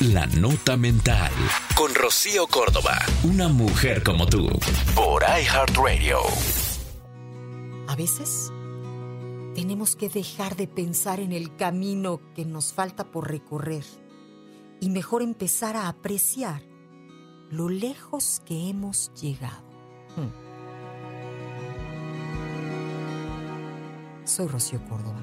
La Nota Mental. Con Rocío Córdoba. Una mujer como tú. Por iHeartRadio. A veces tenemos que dejar de pensar en el camino que nos falta por recorrer y mejor empezar a apreciar lo lejos que hemos llegado. Hmm. Soy Rocío Córdoba.